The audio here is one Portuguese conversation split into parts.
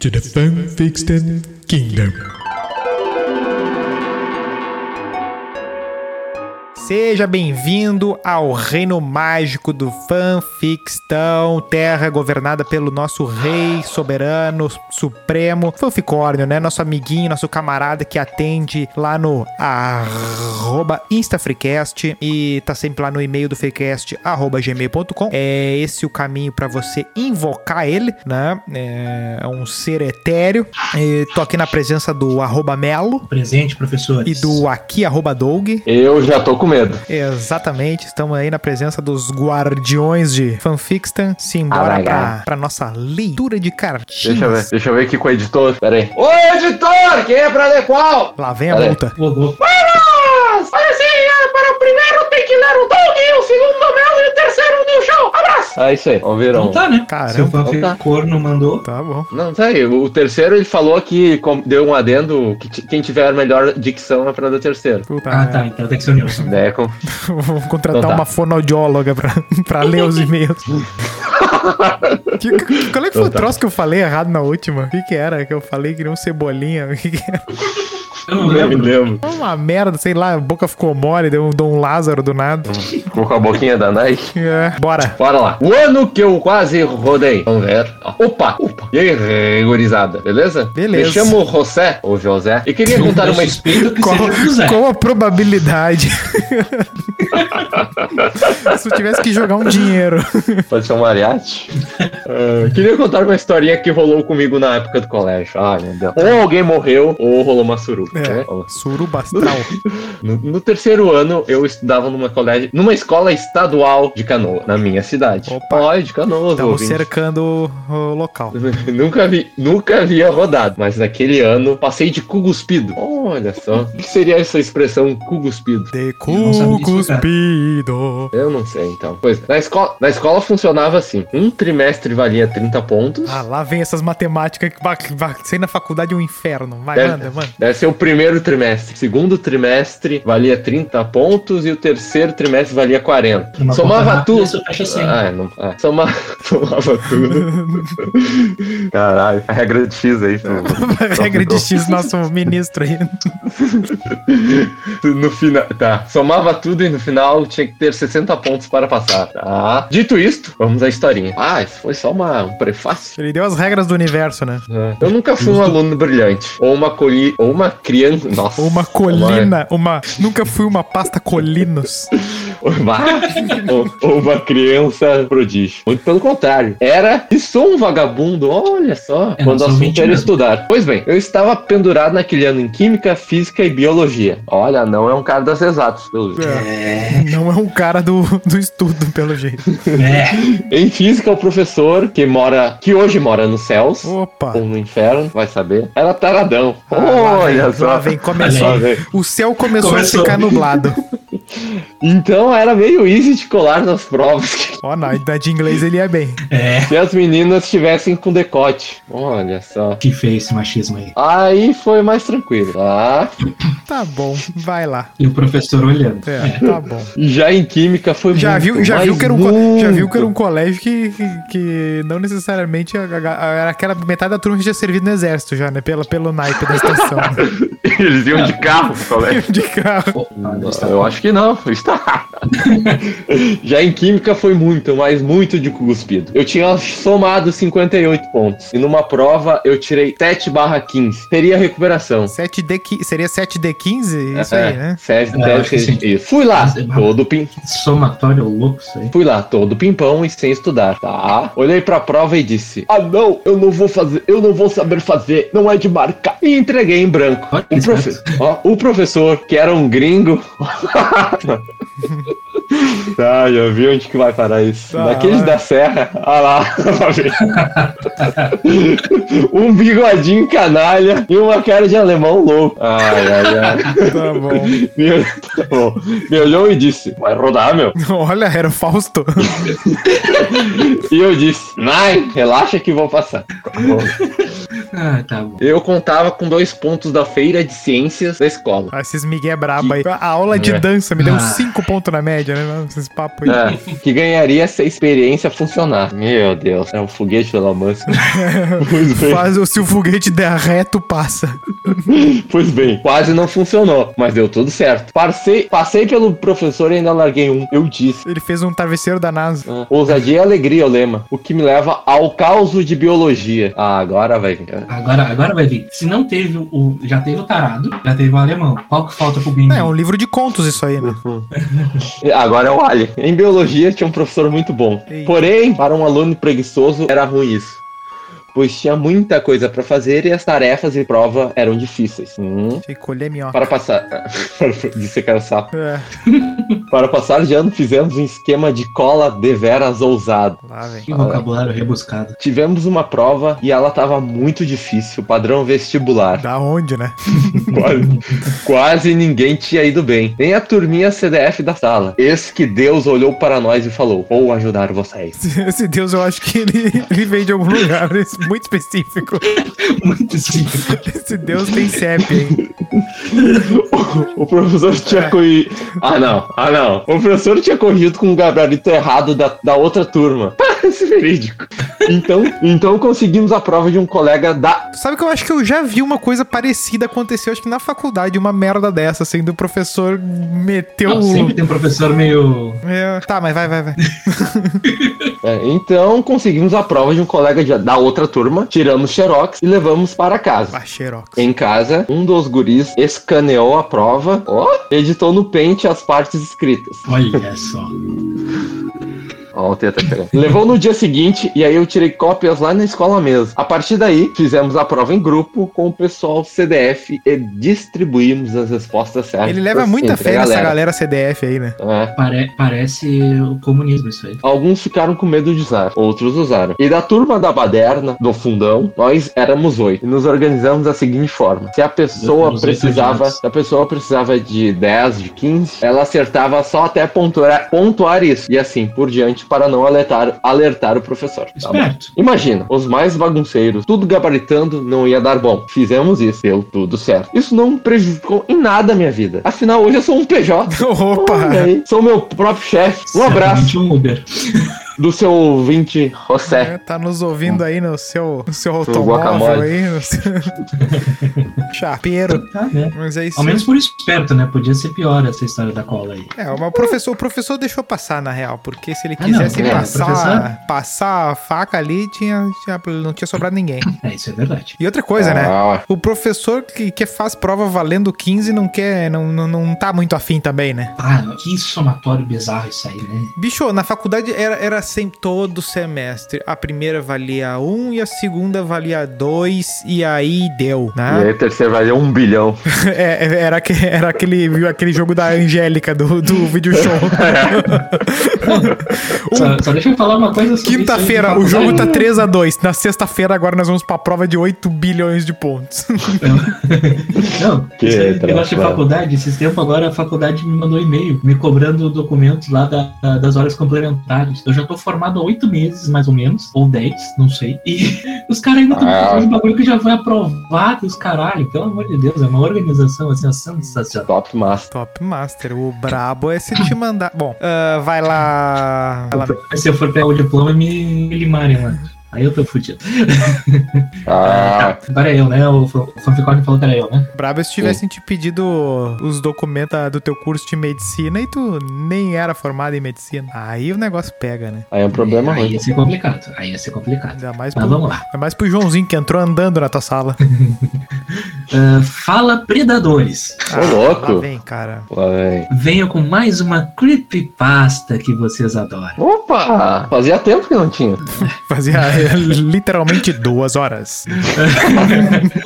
to the Fun Fixed Kingdom. Seja bem-vindo ao reino mágico do fanfictão, terra governada pelo nosso rei soberano supremo, fanficórnio, né? Nosso amiguinho, nosso camarada que atende lá no arroba instafreecast e tá sempre lá no e-mail do freecast arroba gmail.com. É esse o caminho para você invocar ele, né? É um ser etéreo. E tô aqui na presença do arroba melo Presente, professores. e do aqui arroba doug. Eu já tô com medo. Exatamente, estamos aí na presença dos guardiões de Fanficstan. Simbora Ah, pra, pra nossa leitura de cartinhas. Deixa eu ver. Deixa eu ver aqui com o editor. Pera aí. Ô, editor! Quem é pra ler qual? Lá vem a Pera aí. multa. Ô, louco. Olha assim, para o primeiro tem que ler o o Mel e o terceiro o New Show. Abraço! Ah, isso aí. Vamos ver Então tá, né? Caramba. Seu fanfic Então tá. corno mandou. Tá bom. Não, tá aí. O terceiro ele falou que deu um adendo que quem tiver a melhor dicção é pra dar o terceiro. Puta, Ah, né? tá. Então tem que ser o Nilson. Né, com... Vou contratar Então tá. uma fonoaudióloga pra, pra ler os e-mails. que, que- qual é que foi Então o tá. troço que eu falei errado na última? O que que era que eu falei que nem um cebolinha? O que que era? Eu não Não me lembro. lembro. Uma merda, sei lá, a boca ficou mole, deu um Dom Lázaro do nada. Ficou com a boquinha da Nike. É, bora. Bora lá. O ano que eu quase rodei. Vamos ver. Opa, opa. E aí, gurizada, beleza? Beleza. Me chamo José, ou José, e queria contar uma suspeito que Qual, seja qual a probabilidade? Se eu tivesse que jogar um dinheiro. Pode ser um mariachi? Ah, queria contar uma historinha que rolou comigo na época do colégio. Ai, meu Deus. Ou alguém morreu, ou rolou uma suruba. É, né? suruba astral. No, no terceiro ano, eu estudava numa colégio, numa escola estadual de Canoa, na minha cidade. Opa. Olha, de Canoas, Estamos cercando o local. nunca vi, nunca havia rodado, mas naquele ano passei de cu cuspido. Olha só. O que seria essa expressão cu cuspido? De não sabia cu isso, cara. cuspido. Eu não sei, então. Pois, na escola, na escola funcionava assim: um trimestre valia 30 pontos. Ah, lá vem essas matemáticas que vai, vai ser na faculdade um inferno. Vai, Deve- manda, manda. Deve ser o primeiro trimestre. Segundo trimestre valia 30 pontos e o terceiro trimestre valia 40. Numa conta Somava tudo. Isso fecha 100. Ah, é, não, ah, soma, somava tudo. Caralho, a regra de X aí. Regra de X, nosso ministro aí. No final, tá. Somava tudo e no final tinha que ter 60 pontos para passar. Tá. Dito isto, vamos à historinha. Ah, isso foi só uma, um prefácio. Ele deu as regras do universo, né? Eu nunca fui um aluno brilhante. Ou uma coli... Ou uma criança. Nossa. Uma colina, uma. Nunca fui uma pasta colinos. Uma... ou, ou uma criança prodígio. Muito pelo contrário. Era e sou um vagabundo, olha só. É, quando o assunto 20 era estudar. Pois bem, eu estava pendurado naquele ano em Química, Física e Biologia. Olha, não é um cara das exatas, pelo jeito. É. Não é um cara do, do estudo, pelo jeito. É. Em Física, o professor que mora, que hoje mora nos céus, Opa. ou no inferno, vai saber, era taradão. Ah, lá olha vem, só. lá vem, começou. Lá vem. O céu começou, Começou. a ficar nublado. Então era meio easy de colar nas provas. Ó, na idade de inglês ele é bem. É. Se as meninas estivessem com decote. Olha só. Que feio esse machismo aí. Aí foi mais tranquilo, tá? Tá bom, vai lá. E o professor olhando. É, tá bom. Já em química foi Já muito, viu, já viu que era um, co- já viu muito. que era um colégio que, que, que não necessariamente era aquela metade da turma que tinha servido no exército já, né? Pela, pelo naipe da estação. Eles iam de carro pro colégio. de carro. Pô, ah, está- Eu acho que não, está. Já em química foi muito, mas muito de cuspido. Eu tinha somado 58 pontos. E numa prova eu tirei 7 barra 15. Seria recuperação. 7D, qui- seria 7D15? Isso aí, né? Sete, É, deve acho que ser sim. isso. Fui lá, é todo pim. Somatório louco isso aí. Fui lá, todo pimpão e sem estudar, tá? Olhei pra prova e disse: Ah, não, eu não vou fazer, eu não vou saber fazer, não é de marcar. E entreguei em branco. O, profe- ó, o professor, que era um gringo. tá, já vi onde que vai parar isso. Tá, Daqueles da serra, olha lá, pra ver. um bigodinho canalha e uma cara de alemão louco. Ai, ai, ai. Tá bom. Me, tá bom. Me olhou e disse: Vai rodar, meu. Olha, era o Fausto. E eu disse, vai, relaxa que vou passar. Ah, tá bom. Eu contava com dois pontos da feira de ciências da escola. Ah, esses migué brabo aí. A aula de É. dança me deu Ah. 5 pontos na média, né? Esses papos aí. É, que ganharia se a experiência funcionar. Meu Deus, é um foguete pois bem, Faz, o- se o foguete der reto, passa. pois bem, quase não funcionou, mas deu tudo certo. Passei, passei pelo professor e ainda larguei um. Eu disse. Ele fez um travesseiro da NASA. Ah, Ousadia e alegria, é o lema. O que me leva ao caos de biologia. Ah, agora vai Agora, agora vai vir. Se não teve o. Já teve o tarado, já teve o alemão. Qual que falta pro bingo? É, um livro de contos isso aí, né? Agora é o Alien. Em biologia tinha um professor muito bom. Ei. Porém, para um aluno preguiçoso era ruim isso. Pois tinha muita coisa para fazer e as tarefas e prova eram difíceis. Hum. Colher minhoca. Para passar. Disse que era sapo. É, Para passar de ano, fizemos um esquema de cola deveras ousado. lá, velho. Que vocabulário rebuscado. Tivemos uma prova e ela tava muito difícil, padrão vestibular. Da onde, né? Quase, quase ninguém tinha ido bem. Nem a turminha CDF da sala. Eis que Deus olhou para nós e falou: Vou ajudar vocês. Esse Deus, eu acho que ele, ele veio de algum lugar esse- muito específico. Muito simples. Esse Deus tem CEP, hein? O professor tinha corrido. Ah, não. Ah, não. O professor tinha corrido com o gabarito errado da, da outra turma. Parece verídico. Então, então conseguimos a prova de um colega da. Sabe que eu acho que eu já vi uma coisa parecida acontecer, acho que na faculdade, uma merda dessa, assim, do professor meteu Não, o. sempre tem um professor meio. É, tá, mas vai, vai, vai. É, então conseguimos a prova de um colega de- da outra turma, tiramos xerox e levamos para casa. Ah, xerox. Em casa, um dos guris escaneou a prova, ó, editou no pente as partes escritas. Olha só. Ó, o Teta. Levou no dia seguinte e aí eu tirei cópias lá na escola mesmo. A partir daí, fizemos a prova em grupo com o pessoal CDF e distribuímos as respostas certas. Ele leva muita fé a nessa galera CDF aí, né? É. Pare- parece o comunismo isso aí. Alguns ficaram com medo de usar, outros usaram. E da turma da baderna, do fundão, nós éramos oito. E nos organizamos da seguinte forma: se a pessoa precisava, se a pessoa precisava de 10, de 15, ela acertava só até pontuar, pontuar isso. E assim por diante para não alertar, alertar o professor. tá. Imagina, os mais bagunceiros, tudo gabaritando, não ia dar bom. Fizemos isso, deu tudo certo. Isso não prejudicou em nada a minha vida. Afinal, hoje eu sou um PJ. Opa! Olha aí, sou meu próprio chefe. Um abraço um Uber. Do seu ouvinte, José. É, tá nos ouvindo aí no seu, no seu automóvel aí. No seu... Chapeiro. Tá, né? Mas é isso. Ao menos por esperto, né? Podia ser pior essa história da cola aí. É, mas o professor, o professor deixou passar, na real, porque se ele Ah, não, quisesse é, passar, professor- passar a faca ali, tinha, tinha- não tinha sobrado ninguém. É, isso é verdade. E outra coisa, né? Ah, O professor que, que faz prova valendo 15 não quer, não, não, não tá muito afim também, né? Ah, que somatório bizarro isso aí, né? Bicho, na faculdade era, era sempre todo semestre. A primeira valia 1 e a segunda valia 2 e aí deu, E né? aí, terceiro vai um bilhão. É, é, era, era aquele, aquele jogo da Angélica do, do video show. Só, só deixa eu falar uma coisa sobre Quinta-feira, o jogo tá faculdade. 3 a 2 Na sexta-feira, agora nós vamos pra prova de 8 bilhões de pontos. Não, Que negócio de trabalho. faculdade, esses tempos agora a faculdade me mandou e-mail me cobrando documentos lá da- das horas complementares. Eu já tô formado há oito meses, mais ou menos, ou dez, não sei. E os caras ainda estão Ah. fazendo um bagulho que já foi aprovado, os caralho. Pelo amor de Deus, é uma organização assim, sensacional. Top Master. Top Master. O brabo é se te mandar. Bom, ah, vai lá. Vai lá. Se eu for pegar o diploma, me me limarem lá. Aí eu tô fudido. Ah, Tá, agora é eu, né? O, Fa- o Fanficone falou que era eu, né? Brabo é se tivessem te pedido os documentos do teu curso de medicina e tu nem era formado em medicina. Aí o negócio pega, né? aí é um problema Aí ruim. ia ser complicado. Aí ia ser complicado. Ainda mais Mas pro, vamos lá. ainda mais pro Joãozinho que entrou andando na tua sala. Ah, fala Predadores. Ô, louco. Lá vem, cara. Lá vem. Venho com mais uma creepypasta que vocês adoram. Opa! Fazia tempo que não tinha. Fazia eh, literalmente duas horas.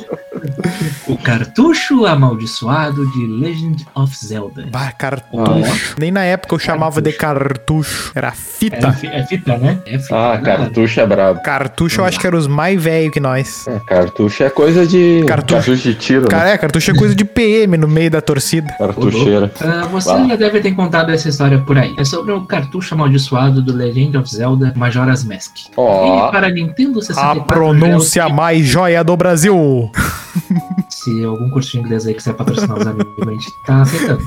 Cartucho amaldiçoado de Legend of Zelda. Bah, cartucho. Nem na época eu chamava de cartucho. Era É, fita. fi- é fita, né? É fita. Ah, cartucho é brabo. Cartucho eu acho que era os mais velhos que nós. É, cartucho é coisa de. Cartucho. de tiro, Cara, né? é, cartucho é coisa de PM no meio da torcida. Cartucheira. Ah, você lá. já deve ter contado essa história por aí. É sobre o cartucho amaldiçoado do Legend of Zelda Majora's Mask. Ó. E para Nintendo A 64. pronúncia já é o- mais joia do Brasil. Se algum curso de inglês aí quiser patrocinar os amigos, a gente tá aceitando.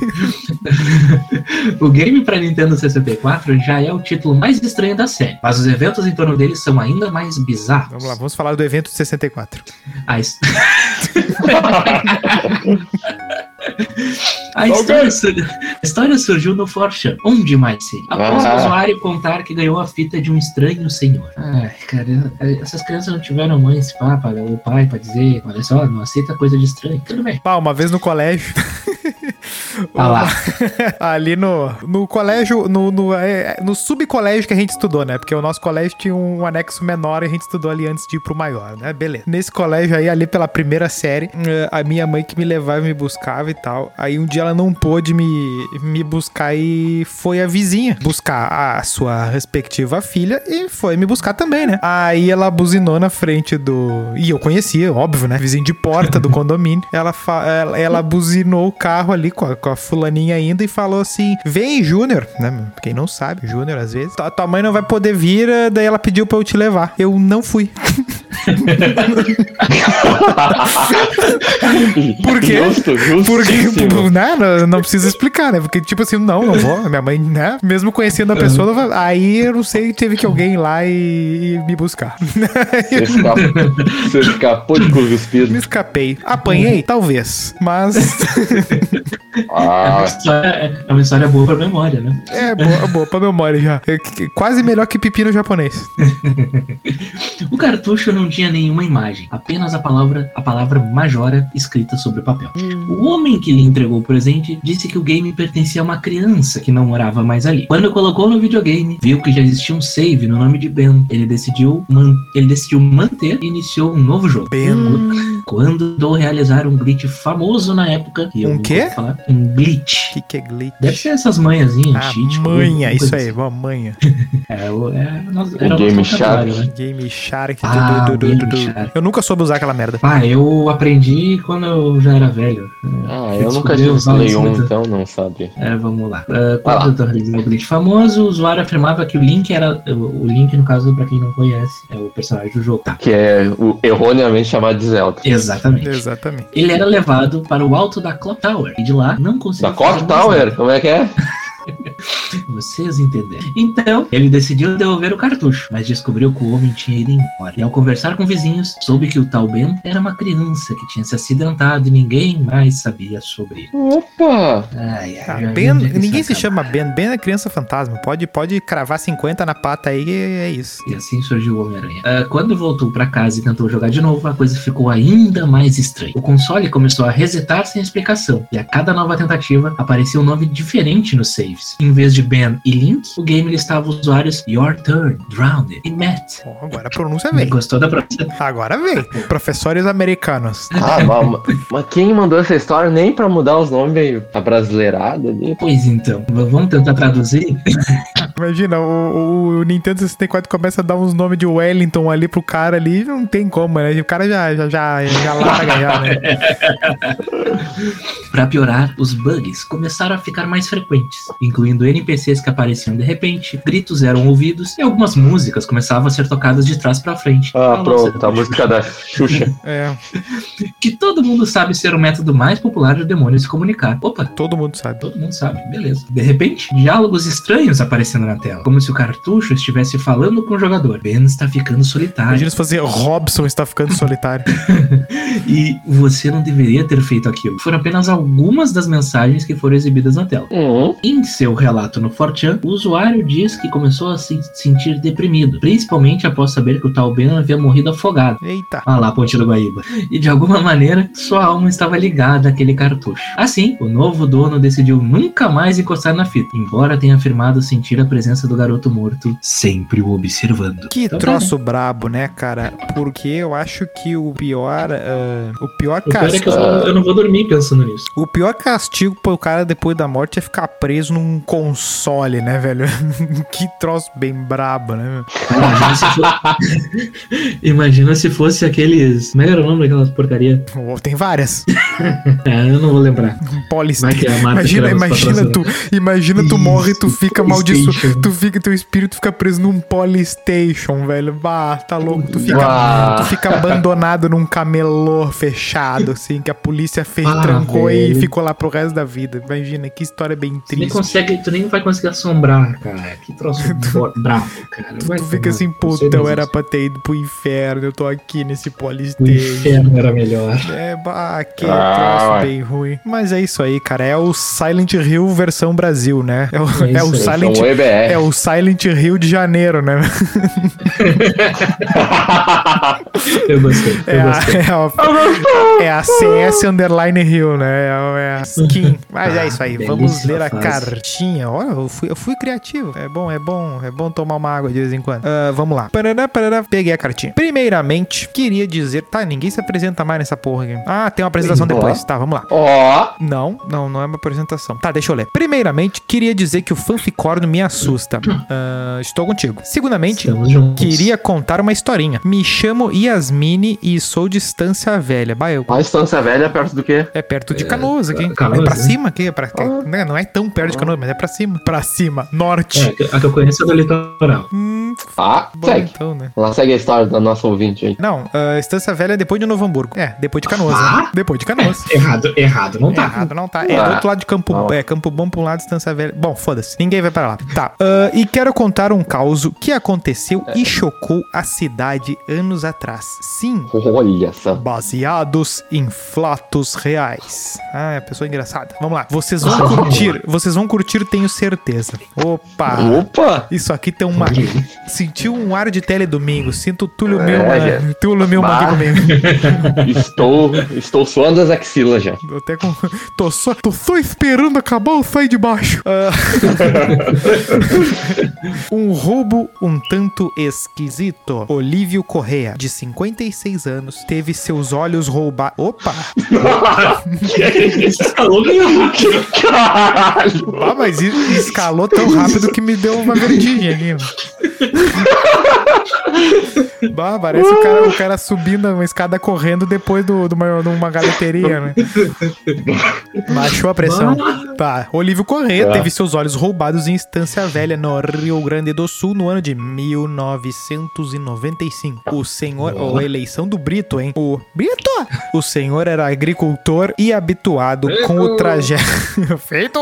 o game para Nintendo 64 já é o título mais estranho da série, mas os eventos em torno dele são ainda mais bizarros. Vamos lá, vamos falar do evento 64. A, his- A história, a história surgiu no 4chan, onde mais seria? Após Ah. o usuário contar que ganhou a fita de um estranho senhor. Ai, cara, essas crianças não tiveram mãe, esse papa, o pai pra dizer, olha só, não aceita coisa de estranho. Tudo bem. Pá, uma vez no colégio. Ah lá. Ali no, no colégio, no, no, é, no subcolégio que a gente estudou, né? Porque o nosso colégio tinha um anexo menor e a gente estudou ali antes de ir pro maior, né? Beleza. Nesse colégio aí, ali pela primeira série, eh, a minha mãe que me levava e me buscava e tal. Aí um dia ela não pôde me, me buscar e foi a vizinha buscar a sua respectiva filha e foi me buscar também, né? Aí ela buzinou na frente do. E eu conhecia, óbvio, né? Vizinho de porta do condomínio. Ela, fa... ela, ela buzinou o carro ali com a, com a fulaninha ainda e falou assim: Vem, Júnior, né? Quem não sabe, Júnior às vezes. Tua, tua mãe não vai poder vir, eh, daí ela pediu pra eu te levar. Eu não fui. Por quê? Justo, Porque, justíssimo. né, não, não precisa explicar, né? Porque, tipo assim, não, não vou. Minha mãe, né? Mesmo conhecendo a pessoa, não vai- aí eu não sei, teve que alguém ir lá e, e me buscar. Você escapou, você escapou de cu me cuspido. escapei. Apanhei? Talvez. Mas É, uma Ah, história, é uma história boa pra memória, né? é boa, boa pra memória já. É quase melhor que pepino japonês. O cartucho não tinha nenhuma imagem, apenas a palavra, a palavra Majora escrita sobre o papel. O homem que lhe entregou o presente disse que o game pertencia a uma criança que não morava mais ali. Quando colocou no videogame, viu que já existia um save no nome de Ben. Ele decidiu, man- ele decidiu manter e iniciou um novo jogo. Ben. Quando do realizar um glitch famoso na época. que eu Um quê? Falar, um glitch. O que, que é glitch? Deve ser essas manhãzinhas, Ah, cheat. manha, coisa isso assim. aí, uma manha. É, o, é, nós- O Game Shark. né? Game Shark. Ah, du- du- du- Game du- du. Shark. Eu nunca soube usar aquela merda. Ah, eu aprendi quando eu já era velho. ah, É, eu nunca tive Play 1, muito- então não sabia. É, vamos lá. Uh, Vai quando eu o glitch famoso, o usuário afirmava que o Link era. O Link, no caso, pra quem não conhece, é o personagem do jogo. Tá. Que é o erroneamente chamado de Zelda. Exatamente. Exatamente. Ele era levado para o alto da Clock Tower e de lá não conseguiu. Da Clock Tower? Como é que é? Vocês entenderam. Então, ele decidiu devolver o cartucho, mas descobriu que o homem tinha ido embora. E ao conversar com vizinhos, soube que o tal Ben era uma criança que tinha se acidentado e ninguém mais sabia sobre ele. Opa! Ai, ai, Ah, Ben, é ninguém se chama Ben. Ben é criança fantasma. Pode, pode cravar 50 na pata aí e é isso. E assim surgiu o Homem-Aranha. Ah, quando voltou pra casa e tentou jogar de novo, a coisa ficou ainda mais estranha. O console começou a resetar sem explicação, e a cada nova tentativa aparecia um nome diferente nos Em vez de Ben e Link, o game listava usuários Your Turn, Drowned e Matt. Agora a pronúncia veio. Gostou da pronúncia? Agora veio. Professores americanos. Ah, mas, mas quem mandou essa história nem pra mudar os nomes veio abrasileirado ali? Pois então, vamos tentar traduzir? Imagina, o, o Nintendo 64 começa a dar uns nomes de Wellington ali pro cara ali, não tem como, né? O cara já, já, já, já larga já, né? Pra piorar, os bugs começaram a ficar mais frequentes, incluindo NPCs que apareciam de repente, gritos eram ouvidos e algumas músicas começavam a ser tocadas de trás pra frente. Ah, Nossa, pronto, a música da Xuxa. É, Que todo mundo sabe ser o método mais popular do demônio se comunicar. Opa, todo mundo sabe. todo mundo sabe, beleza. De repente, diálogos estranhos aparecendo na tela, como se o cartucho estivesse falando com o jogador. Ben está ficando solitário Imagina se fazer Robson está ficando solitário. e você não deveria ter feito aquilo. Foram apenas algumas das mensagens que foram exibidas na tela. Hum, Em seu relato no Fortean, o usuário diz que começou a se sentir deprimido, principalmente após saber que o tal Ben havia morrido afogado. Eita. Ah lá, Ponte do Guaíba. E de alguma maneira, sua alma estava ligada àquele cartucho. Assim, o novo dono decidiu nunca mais encostar na fita, embora tenha afirmado sentir a presença do garoto morto, sempre o observando. Que Então tá, troço brabo, né, cara? Porque eu acho que o pior. ah, o pior é que castigo. eu, só- eu não vou dormir pensando nisso. O pior castigo pro cara depois da morte é ficar preso num console, né, velho? que troço bem brabo, né? Imagina se, fo- Imagina se fosse aqueles. Como é era o nome daquelas porcaria? Tem várias. É, eu não vou lembrar. Polystation. É marca Imagina, imagina tu, imagina tu morre e tu fica. PlayStation. Tu fica, teu espírito fica preso num Polystation, velho. Bah, tá louco. Tu fica, tu fica abandonado num camelô fechado, assim, que a polícia fez, Ah, trancou e velho. ficou lá pro resto da vida. Imagina, que história bem triste. Consegue, tu nem vai conseguir assombrar, cara. Que troço bravo, cara. Vai Tu fica assim, puta, eu era pra ter ido pro inferno, eu tô aqui nesse O Polystation. inferno era melhor. É, bah, que Ah, troço ué. bem ruim. Mas é isso aí, cara. É o Silent Hill versão Brasil, né? É o, É é o. Silent o EBR. É o Silent Hill de janeiro, né? Eu gostei. É eu a, gostei. é a, é a CS Underline Hill, né? É a skin. Mas é isso aí. Ah, Vamos ler a fase. Cartinha. Olha, eu fui, eu fui criativo. É bom, é bom. É bom tomar uma água de vez em quando. Ah, vamos lá. Parará, parará. Peguei a cartinha. Primeiramente, queria dizer... Tá, ninguém se apresenta mais nessa porra aqui. Ah, tem uma apresentação Sim, depois. Tá, vamos lá. Ó, Não, não, não é uma apresentação. Tá, deixa eu ler. Primeiramente, queria dizer que o fanficórnio me assusta. Ah, estou contigo. Segundamente, queria contar uma historinha. Me chamo Yasmine e sou de Estância Velha. Bah, eu... a Estância Velha é perto do quê? É perto de Canoas aqui. Canoas, é pra né? cima aqui. É pra... né, Não é tão perto de Canoas, mas é pra cima. Pra cima. Norte. É, a que- eu conheço é do litoral. Hum, Ah, bom segue. então, né? Lá segue a história da nossa ouvinte aí. Não, ah, Estância Velha é depois de Novo Hamburgo. É, depois de Canoas. Ah? Né? Depois de Canoas. Errado, errado, não tá. Errado não tá. É Ah. do outro lado de Campo, Não. é, Campo Bom pra um lado, Estância Velha. Bom, foda-se. Ninguém vai para lá. Tá. ah, e quero contar um caos que aconteceu e chocou a cidade anos atrás. Sim, Olha só. baseados em fatos reais. Ah, é pessoa engraçada. Vamos lá. Vocês vão curtir. Vocês vão curtir, tenho certeza. Opa! Opa! Isso aqui tem uma. Sentiu um ar de teledomingo. Sinto o Túlio É, Milman. já. Túlio aqui Bah. comigo. Estou, estou suando as axilas já. Eu até com... tô, só, tô só esperando acabar o sai de baixo. Ah. um roubo um tanto esquisito. Olívio Correa, de 56 anos, teve seus olhos roubados. Opa! Esse escalou ganhou. Caralho! Ah, mas es- escalou tão rápido que me deu uma vertigem aqui. Bah, parece o cara, o cara subindo uma escada correndo depois do, de, uma, de uma galeteria, né? Baixou a pressão. Tá. Olívio Corrêa teve seus olhos roubados em Estância Velha, no Rio Grande do Sul, no ano de 1995. O senhor. Ó, a eleição do Brito, hein? O. Brito! O senhor era agricultor e habituado com o trajeto. Feito!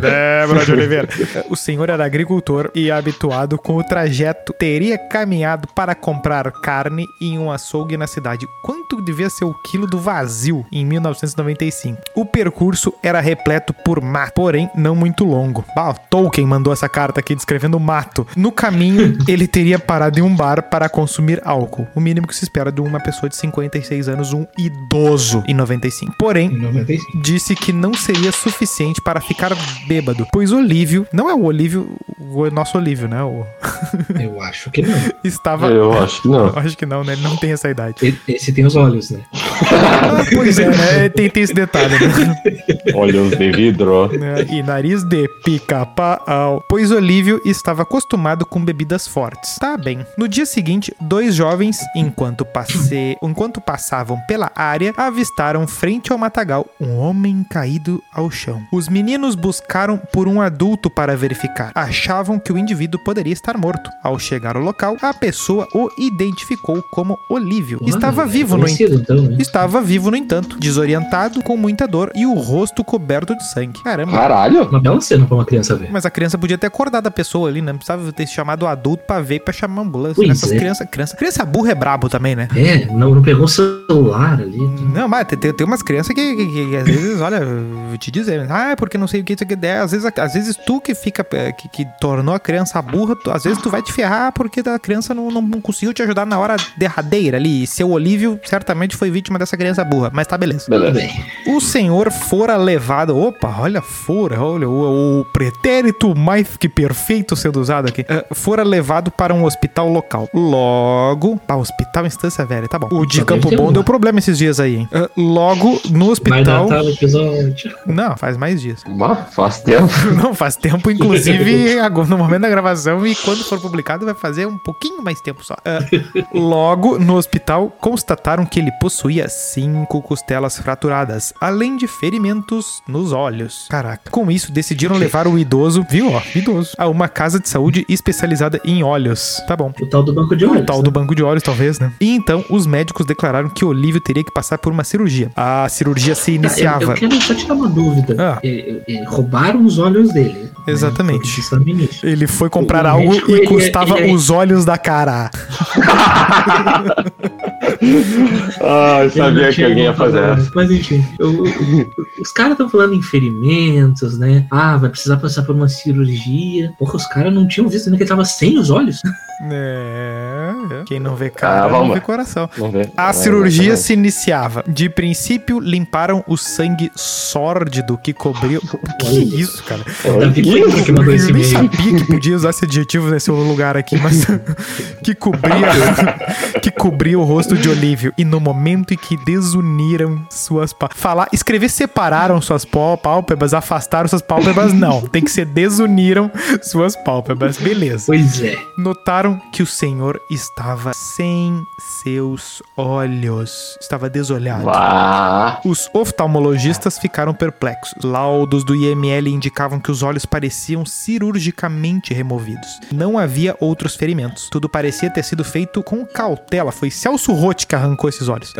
Débora de Oliveira. O senhor era agricultor e habituado com o trajeto. Teria caminhado para comprar carne em um açougue na cidade. Quanto devia ser o quilo do vazio em 1995? O percurso era repleto por mato, porém não muito longo. Bah, o Tolkien mandou essa carta aqui descrevendo mato. No caminho, ele teria parado em um bar para consumir álcool. O mínimo que se espera de uma pessoa de 56 anos, um idoso em 95. Porém, Em 95. disse que não seria suficiente para ficar bêbado, pois Olívio, não é o Olívio, o nosso Olívio, né? O, Eu acho que não. estava. Eu acho que não. Acho que não, né? Ele não tem essa idade. Esse tem os olhos, né? Pois é, né? Tem, tem esse detalhe, né? Olhos de vidro. né? E nariz de pica-pau. Pois Olívio estava acostumado com bebidas fortes. Tá bem. No dia seguinte, dois jovens, enquanto, passe... enquanto passavam pela área, avistaram frente ao matagal um homem caído ao chão. Os meninos buscaram por um adulto para verificar. Achavam que o indivíduo poderia estar morto. Ao chegar ao local, a pessoa o identificou como Olívio. Estava vivo no então, né? Estava vivo, no entanto, desorientado, com muita dor e o rosto coberto de sangue. Caramba. Caralho. Uma bela cena pra uma criança ver. Mas a criança podia ter acordado a pessoa ali, né? Não precisava ter chamado o adulto pra ver pra chamar a ambulância. Pois Essas é. crianças, criança, criança burra é brabo também, né? É, não, não pegou o celular ali. Não, mas tem, tem, umas crianças que, que- que- que às vezes, olha, eu vou te dizer, ah, é porque não sei o que, isso aqui é. Às vezes, às vezes tu que fica, eh, que, que tornou a criança burra, tu- às vezes tu vai te ferrar porque a criança não, não, não conseguiu te ajudar na hora derradeira ali. E seu Olívio certamente foi vítima dessa criança burra, mas tá beleza. Beleza. bem. O senhor fora levado. Opa, olha, fora, olha, o, o pretérito mais que perfeito sendo usado aqui. Eh, fora levado para um hospital local. Logo. Ah, hospital Instância Velha, tá bom. O de Só Campo Bom um. deu problema esses dias aí, hein? Eh, logo no hospital. Não, faz mais dias. Bah, faz tempo. Não, faz tempo, inclusive, agora, no momento da gravação e quando for publicado vai fazer um pouquinho mais tempo só. Ah, logo, no hospital, constataram que ele possuía cinco costelas fraturadas, além de ferimentos nos olhos. Caraca. Com isso, decidiram levar o idoso, viu, ó, idoso, a uma casa de saúde especializada em olhos. Tá bom. O tal do banco de O olhos. tal do banco de olhos, talvez, né? E então, os médicos declararam que Olívio teria que passar por uma cirurgia. A cirurgia se Tá, eu, iniciava. eu quero só tirar uma dúvida. Ah. É, é, é, roubaram os olhos dele. né? Exatamente. O início. Ele foi comprar O algo médico, e é- custava é- os olhos da cara. Ah, eu sabia que alguém ia fazer essa. Mas enfim, eu- eu- os caras estão falando em ferimentos, né? Ah, vai precisar passar por uma cirurgia. Porra, os caras não tinham visto ainda que ele tava sem os olhos. É, é. quem não vê cara Ah, não vê coração. Ver. A cirurgia se iniciava. De princípio, limparam o sangue sórdido que cobriu. Que isso, cara? Foi o que Eu nem sabia que podia usar esse adjetivo nesse lugar aqui, mas que cobria que cobria o rosto de Olívio e no momento em que desuniram suas pá- falar, escrever separaram suas pó- pálpebras, afastaram suas pálpebras, não, tem que ser desuniram suas pálpebras, beleza. Pois é. Notaram que o senhor estava sem seus olhos, estava desolhado. Os oftalmologistas ficaram perplexos. Laudos do IML indicavam que os olhos pareciam cirurgicamente removidos. Não havia outros ferimentos. Tudo parecia ter sido feito com cautela. Foi Celso Rotti que arrancou esses olhos.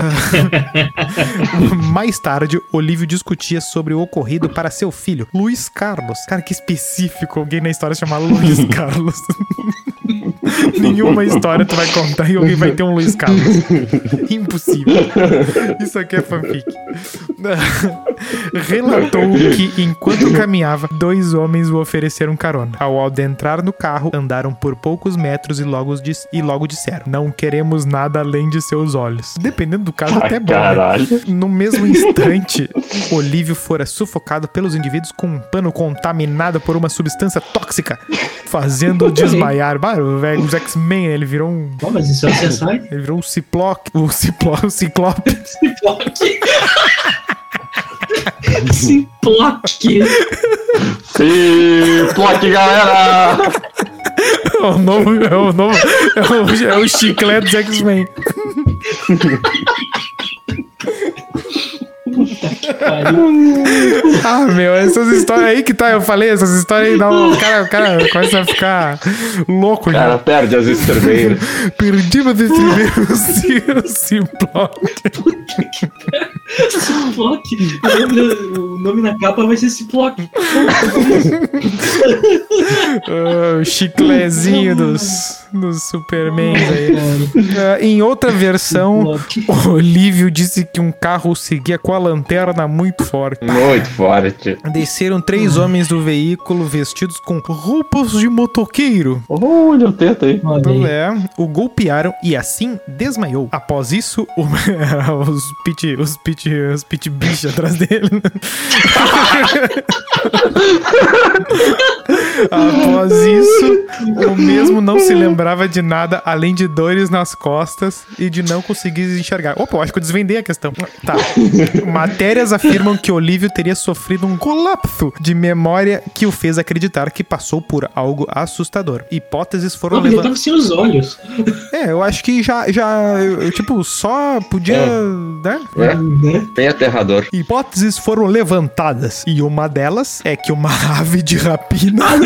Mais tarde, Olívio discutia sobre o ocorrido para seu filho, Luiz Carlos. Cara, que específico alguém na história chamar Luiz Carlos. Nenhuma história tu vai contar e alguém vai ter um Luiz Carlos. Impossível. Isso aqui é fanfic. Relatou que, enquanto caminhava, dois homens o ofereceram carona. Ao adentrar no carro, andaram por poucos metros e logo, dis- e logo disseram: Não queremos nada além de seus olhos. Dependendo do caso, até bom. né? No mesmo instante, Olívio fora sufocado pelos indivíduos com um pano contaminado por uma substância tóxica, fazendo-o desmaiar. Bah, o velho os X-Men, ele virou um. Bom, mas isso é? Ele virou um ciploque. O ciploque. O ciclope. Ciploque. Ciploque. Sim, Plot, galera! É o novo. É o novo. É o, é o chiclete dos X-Men. Ah, meu, essas histórias aí que tá, eu falei, essas histórias aí dá um, o, cara, o cara começa a ficar louco cara perde as estremeiras. Perdi pra distribuir o ciploque. Ciploque. Lembro, O nome na capa vai ser Ciploque. Ah, o chiclezinho dos, dos Supermans aí. Ah, em outra versão. Olívio disse que um carro seguia com a lanterna muito forte. Muito forte. Desceram três homens do veículo vestidos com roupas de motoqueiro. Olha o teto aí. Então, é, o golpearam e assim desmaiou. Após isso, o- os pit, os pit, os pit bichos atrás dele. Após isso, o mesmo não se lembrava de nada além de dores nas costas e de não conseguir enxergar. Opa, eu acho que eu desvendei a questão. Tá. Matérias afirmam que Olívio teria sofrido um colapso de memória que o fez acreditar que passou por algo assustador. Hipóteses foram mas ele levantadas. tava sem os olhos. É, eu acho que já, já eu- eu, tipo, só podia, É. né? É, Né? bem aterrador. Hipóteses foram levantadas e uma delas é que uma ave de rapina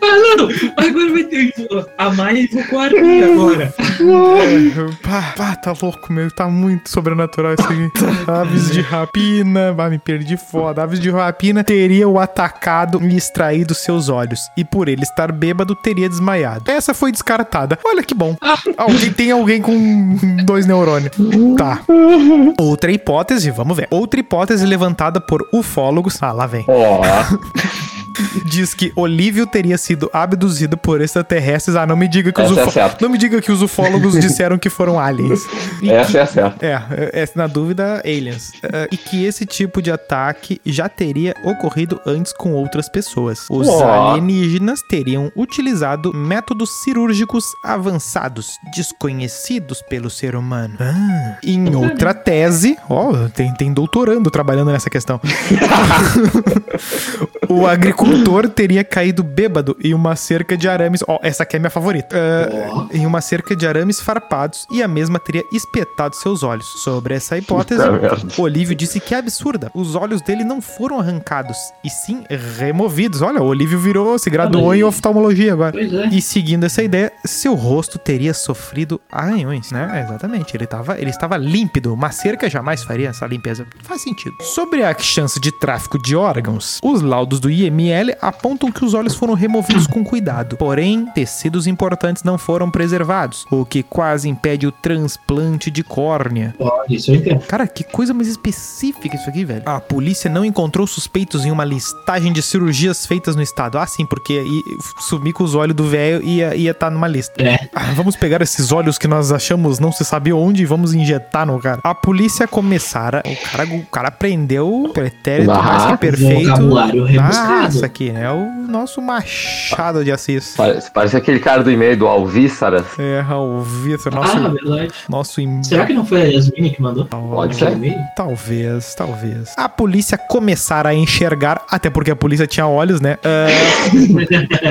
Vai, Lando! Vai, Agora vai ter a mais o quarto agora. É, pá, pá, tá louco, meu. Tá muito sobrenatural isso aqui. Aves de rapina. Bah, me perdi foda. Aves de rapina teria o atacado e extraído seus olhos. E por ele estar bêbado, teria desmaiado. Essa foi descartada. Olha que bom. Alguém tem alguém com dois neurônios. Tá. Outra hipótese, vamos ver. Outra hipótese levantada por ufólogos. Ah, lá vem. Ó, Diz que Olívio teria sido abduzido por extraterrestres. Ah, não me diga que os é. Não me diga que os ufólogos disseram que foram aliens. E essa é a certa. é, é, na dúvida, aliens. É, e que esse tipo de ataque já teria ocorrido antes com outras pessoas. Os Ó. alienígenas teriam utilizado métodos cirúrgicos avançados, desconhecidos pelo ser humano. Ah. Em outra tese, ó, tem, tem doutorando trabalhando nessa questão. o agricultor teria caído bêbado em uma cerca de arames. Ó, essa aqui é minha favorita. Ah, Em uma cerca de arames farpados e a mesma teria espetado seus olhos. Sobre essa hipótese. Olívio disse que é absurda. Os olhos dele não foram arrancados, e sim removidos. Olha, o Olívio virou, se graduou em oftalmologia agora. Pois é. E seguindo essa ideia, seu rosto teria sofrido arranhões, né? Exatamente. Ele, tava, ele estava límpido. Uma cerca jamais faria essa limpeza. Faz sentido. Sobre a chance de tráfico de órgãos, os laudos do IML apontam que os olhos foram removidos com cuidado. Porém, tecidos importantes não foram preservados, o que quase impede o transplante de córnea. Ó, isso eu entendo. Cara, que coisa mais específica isso aqui, velho. A polícia não encontrou suspeitos em uma listagem de cirurgias feitas no estado. Ah, sim, porque aí sumir com os olhos do velho ia estar tá numa lista. É. Ah, vamos pegar esses olhos que nós achamos não se sabe onde e vamos injetar no cara. A polícia começara. O cara, o cara prendeu o pretérito Ah, mais que perfeito. Vocabulário rebuscado. Ah, isso aqui, né? O nosso machado de Assis. Parece, parece aquele cara do e-mail do Alvíçaras. É, Raul Vitor, nosso. Ah, verdade. nosso im- Será que não foi a Yasmini que mandou? Pode ser. e-mail? Talvez, talvez. A polícia começara a enxergar, até porque a polícia tinha olhos, né? ah,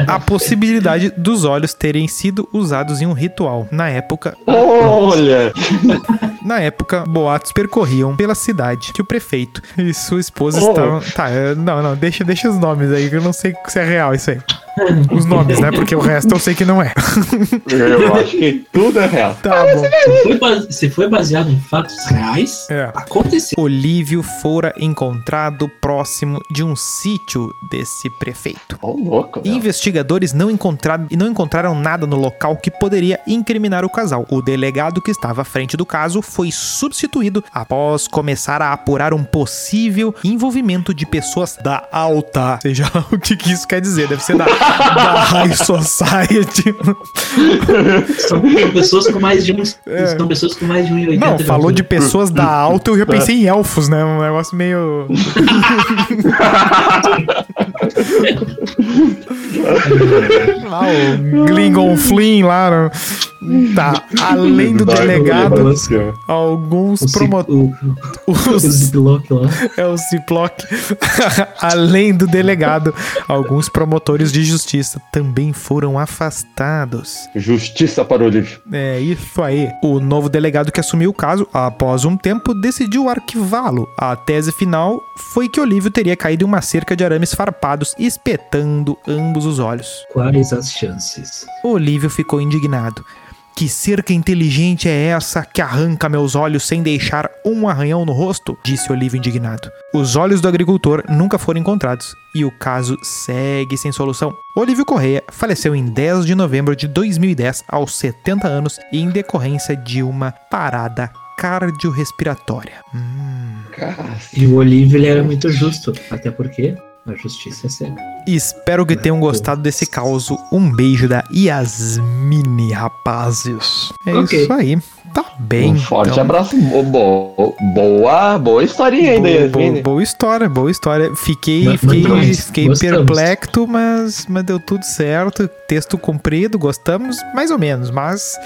a possibilidade dos olhos terem sido usados em um ritual. Na época, Olha! na época, boatos percorriam pela cidade que o prefeito e sua esposa Oh. estavam. Tá, é, não, não, deixa, deixa os nomes aí, que eu não sei se é real isso aí. Os nomes, né? Porque o resto eu sei que não é. Eu acho que tudo é real. Tá bom. Se foi base- Se foi baseado em fatos reais, É. aconteceu. Olívio fora encontrado próximo de um sítio desse prefeito. Ô, louco. meu. Investigadores não encontraram, não encontraram nada no local que poderia incriminar o casal. O delegado que estava à frente do caso foi substituído após começar a apurar um possível envolvimento de pessoas da alta. Seja lá o que, que isso quer dizer, deve ser da, da High Society. São pessoas com mais de um. São pessoas com mais de 1,80 É. Não, de falou de pessoas da alta, eu já pensei em elfos, né? Um negócio meio. lá, o Glingon Flynn lá. no- Tá, além do delegado, alguns promotores. o- o Ziploc lá. É o Ziploc. Além do delegado, alguns promotores de justiça também foram afastados. Justiça para o Olívio. É isso aí. O novo delegado que assumiu o caso, após um tempo, decidiu arquivá-lo. A tese final foi que Olívio teria caído em uma cerca de arames farpados, espetando ambos os olhos. Quais as chances? Olívio ficou indignado. Que cerca inteligente é essa que arranca meus olhos sem deixar um arranhão no rosto? Disse Olívio indignado. Os olhos do agricultor nunca foram encontrados e o caso segue sem solução. Olívio Correia faleceu em 10 de novembro de 2010, aos 70 anos, em decorrência de uma parada cardiorrespiratória. Hum. E o Olívio ele era muito justo. Até porque a justiça é cega. Espero que tenham gostado desse caos. Um beijo da Yasmini, rapazes. É Ok. isso aí. Tá bem. um forte então. abraço. Bo- bo- boa, boa historinha ainda, Boa, Yasmin. boa, boa história, boa história. Fiquei, Mas- fiquei, mas fiquei perplexo, mas, mas deu tudo certo. Texto comprido, gostamos, mais ou menos, mas.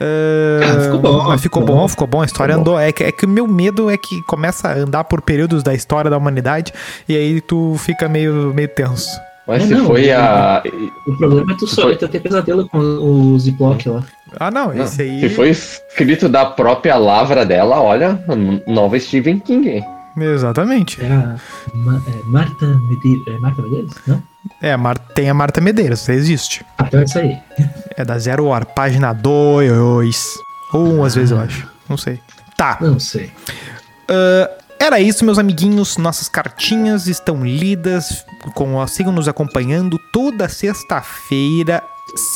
Ah, ficou bom, mas ficou bom, bom. ficou bom. A história bom. andou. É que, é que o meu medo é que começa a andar por períodos da história da humanidade e aí tu fica meio, meio tenso. Mas É, se não, foi a. O problema é tu só Foi. tu ter pesadelo com o Ziploc lá. Ah, não, Não, esse aí. Se foi escrito da própria lavra dela, olha, nova Stephen King. hein? Exatamente. É a Ma- é Marta Medeiros. É Marta Medeiros? Não? É, Mar- tem a Marta Medeiros, existe. Ah, então é isso aí. É da Zero Hora, página 2. Ou 1 às vezes, eu acho. Não sei. Tá. Não sei. Ah, era isso, meus amiguinhos. Nossas cartinhas estão lidas. Com, sigam nos acompanhando toda sexta-feira.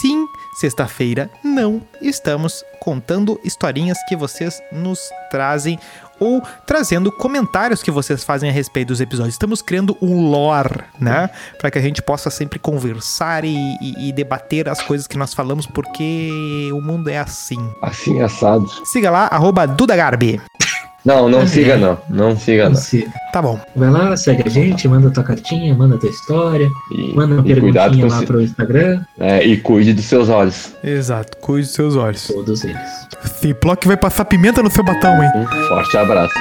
Sim, sexta-feira não estamos contando historinhas que vocês nos trazem ou trazendo comentários que vocês fazem a respeito dos episódios. Estamos criando um lore, né? Para que a gente possa sempre conversar e, e- e debater as coisas que nós falamos, porque o mundo é assim. Assim assado. Siga lá, arroba Dudagarbi. Não, não siga não. Não siga não. Você Tá bom. vai lá, segue a gente, manda tua cartinha, manda tua história, E, manda uma e cuidado perguntinha com lá se- pro Instagram, é, e cuide dos seus olhos. Exato, cuide dos seus olhos. todos eles. Ciplock vai passar pimenta no seu batom, hein? Um forte abraço.